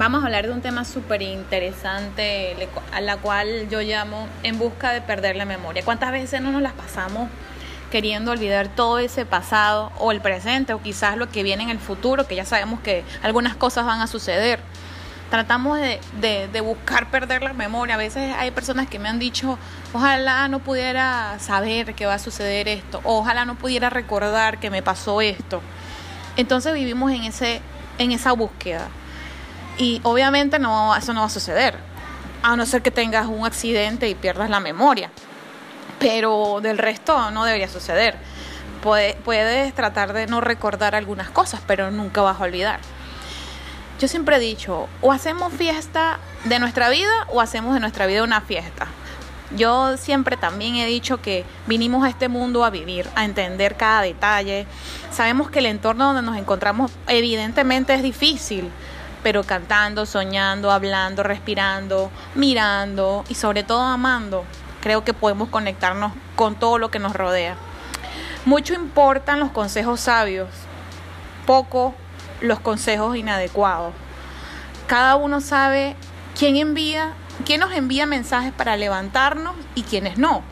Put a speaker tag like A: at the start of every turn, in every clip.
A: vamos a hablar de un tema súper interesante, a la cual yo llamo en busca de perder la memoria. ¿Cuántas veces no nos las pasamos queriendo olvidar todo ese pasado o el presente o quizás lo que viene en el futuro, que ya sabemos que algunas cosas van a suceder? Tratamos de, buscar perder la memoria. A veces hay personas que me han dicho, ojalá no pudiera saber que va a suceder esto, o ojalá no pudiera recordar que me pasó esto. Entonces vivimos en, ese, en esa búsqueda. Y obviamente no, eso no va a suceder, a no ser que tengas un accidente y pierdas la memoria. Pero del resto no debería suceder. puedes tratar de no recordar algunas cosas, pero nunca vas a olvidar. Yo siempre he dicho, o hacemos fiesta de nuestra vida o hacemos de nuestra vida una fiesta. Yo siempre también he dicho que vinimos a este mundo a vivir, a entender cada detalle. Sabemos que el entorno donde nos encontramos evidentemente es difícil, pero cantando, soñando, hablando, respirando, mirando y sobre todo amando, creo que podemos conectarnos con todo lo que nos rodea. Mucho importan los consejos sabios, poco los consejos inadecuados. Cada uno sabe quién envía, quién nos envía mensajes para levantarnos y quiénes no.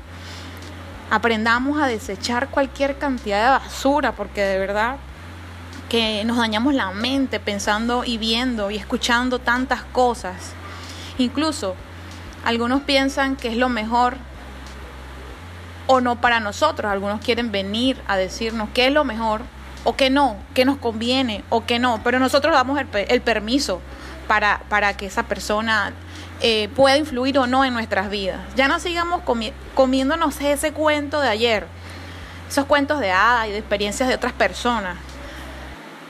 A: Aprendamos a desechar cualquier cantidad de basura porque de verdad que nos dañamos la mente pensando y viendo y escuchando tantas cosas. Incluso algunos piensan que es lo mejor o no para nosotros. Algunos quieren venir a decirnos qué es lo mejor o qué no, qué nos conviene o qué no. Pero nosotros damos el, permiso para, para, que esa persona eh, pueda influir o no en nuestras vidas. Ya no sigamos comiéndonos ese cuento de ayer, esos cuentos de hadas y de experiencias de otras personas.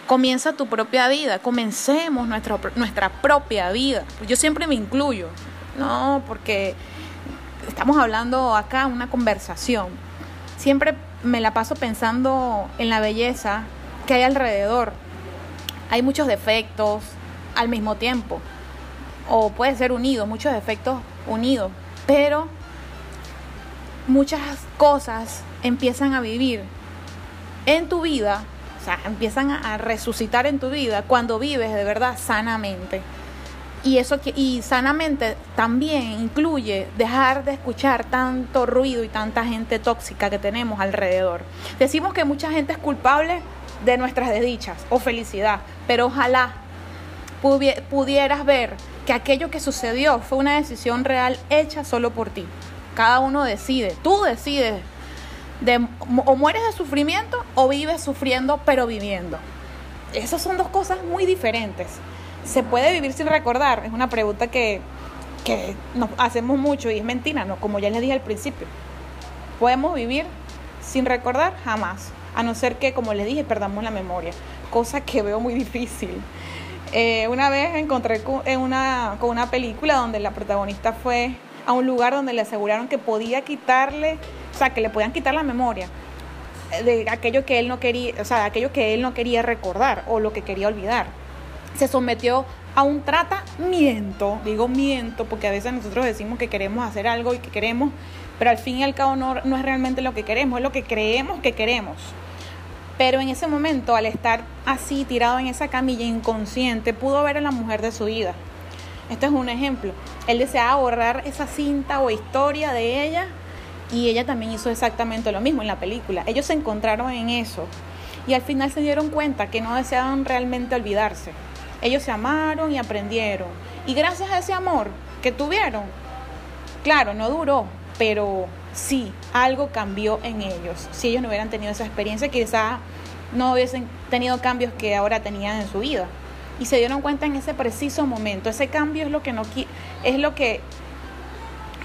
A: Comienza tu propia vida, comencemos nuestra, nuestra propia vida. Yo siempre me incluyo, ¿no? Porque estamos hablando acá, una conversación. Siempre me la paso pensando en la belleza que hay alrededor. Hay muchos defectos al mismo tiempo, o puede ser unido, muchos defectos unidos, pero muchas cosas empiezan a vivir en tu vida empiezan a, resucitar en tu vida cuando vives de verdad sanamente. Y eso y sanamente también incluye dejar de escuchar tanto ruido y tanta gente tóxica que tenemos alrededor. Decimos que mucha gente es culpable de nuestras desdichas o felicidad, pero ojalá pudieras ver que aquello que sucedió fue una decisión real hecha solo por ti. Cada uno decide, tú decides o mueres de sufrimiento o vives sufriendo pero viviendo. Esas son dos cosas muy diferentes. ¿Se puede vivir sin recordar? Es una pregunta que, que nos hacemos mucho y es mentira, ¿no? Como ya les dije al principio. ¿Podemos vivir sin recordar? Jamás. A no ser que, como les dije, perdamos la memoria. Cosa que veo muy difícil. Eh, una vez encontré en una, con una película donde la protagonista fue a un lugar donde le aseguraron que podía quitarle o sea, que le podían quitar la memoria de aquello que él no quería, o sea, de aquello que él no quería recordar o lo que quería olvidar. Se sometió a un tratamiento, digo miento, porque a veces nosotros decimos que queremos hacer algo y que queremos, pero al fin y al cabo no, es realmente lo que queremos, es lo que creemos que queremos. Pero en ese momento, al estar así tirado en esa camilla inconsciente, pudo ver a la mujer de su vida. Este es un ejemplo. Él deseaba borrar esa cinta o historia de ella y ella también hizo exactamente lo mismo en la película. Ellos se encontraron en eso y al final se dieron cuenta que no deseaban realmente olvidarse. Ellos se amaron y aprendieron. Y gracias a ese amor que tuvieron, claro, no duró, pero sí, algo cambió en ellos. Si ellos no hubieran tenido esa experiencia, quizás no hubiesen tenido cambios que ahora tenían en su vida. Y se dieron cuenta en ese preciso momento. Ese cambio es lo que no es lo que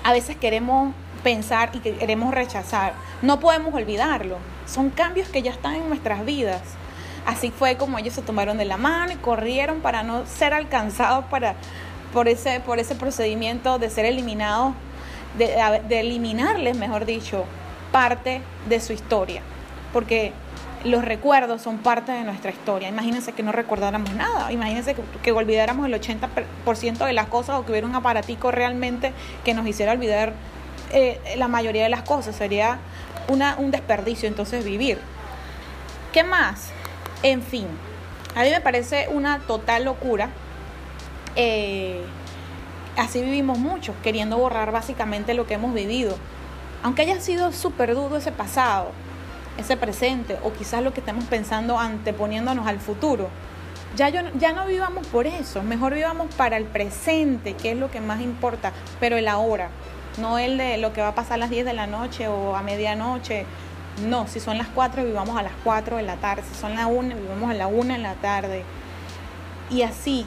A: a veces queremos pensar y que queremos rechazar. No podemos olvidarlo. Son cambios que ya están en nuestras vidas. Así fue como ellos se tomaron de la mano y corrieron para no ser alcanzados para, por, ese, por ese procedimiento de ser eliminados, de, eliminarles, mejor dicho, parte de su historia. Porque los recuerdos son parte de nuestra historia. Imagínense que no recordáramos nada. Imagínense que, que, olvidáramos el 80% de las cosas o que hubiera un aparatico realmente que nos hiciera olvidar eh, la mayoría de las cosas. Sería una, un desperdicio entonces vivir. ¿Qué más? En fin, a mí me parece una total locura Eh, así vivimos muchos, queriendo borrar básicamente lo que hemos vivido. Aunque haya sido súper duro ese pasado, ese presente, o quizás lo que estamos pensando anteponiéndonos al futuro, ya, yo, ya no vivamos por eso, mejor vivamos para el presente, que es lo que más importa, pero el ahora, no el de lo que va a pasar a las 10 de la noche o a medianoche. No, si son las 4, vivamos a las 4 de la tarde, si son las 1, vivamos a la 1 en la tarde. Y así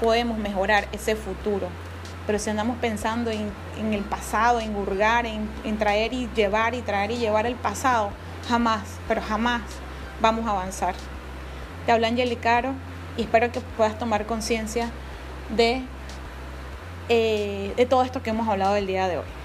A: podemos mejorar ese futuro. Pero si andamos pensando en, el pasado, en hurgar, en, en traer y llevar y traer y llevar el pasado, jamás, pero jamás vamos a avanzar. Te habla Angelicaro y espero que puedas tomar conciencia de, eh, de todo esto que hemos hablado el día de hoy.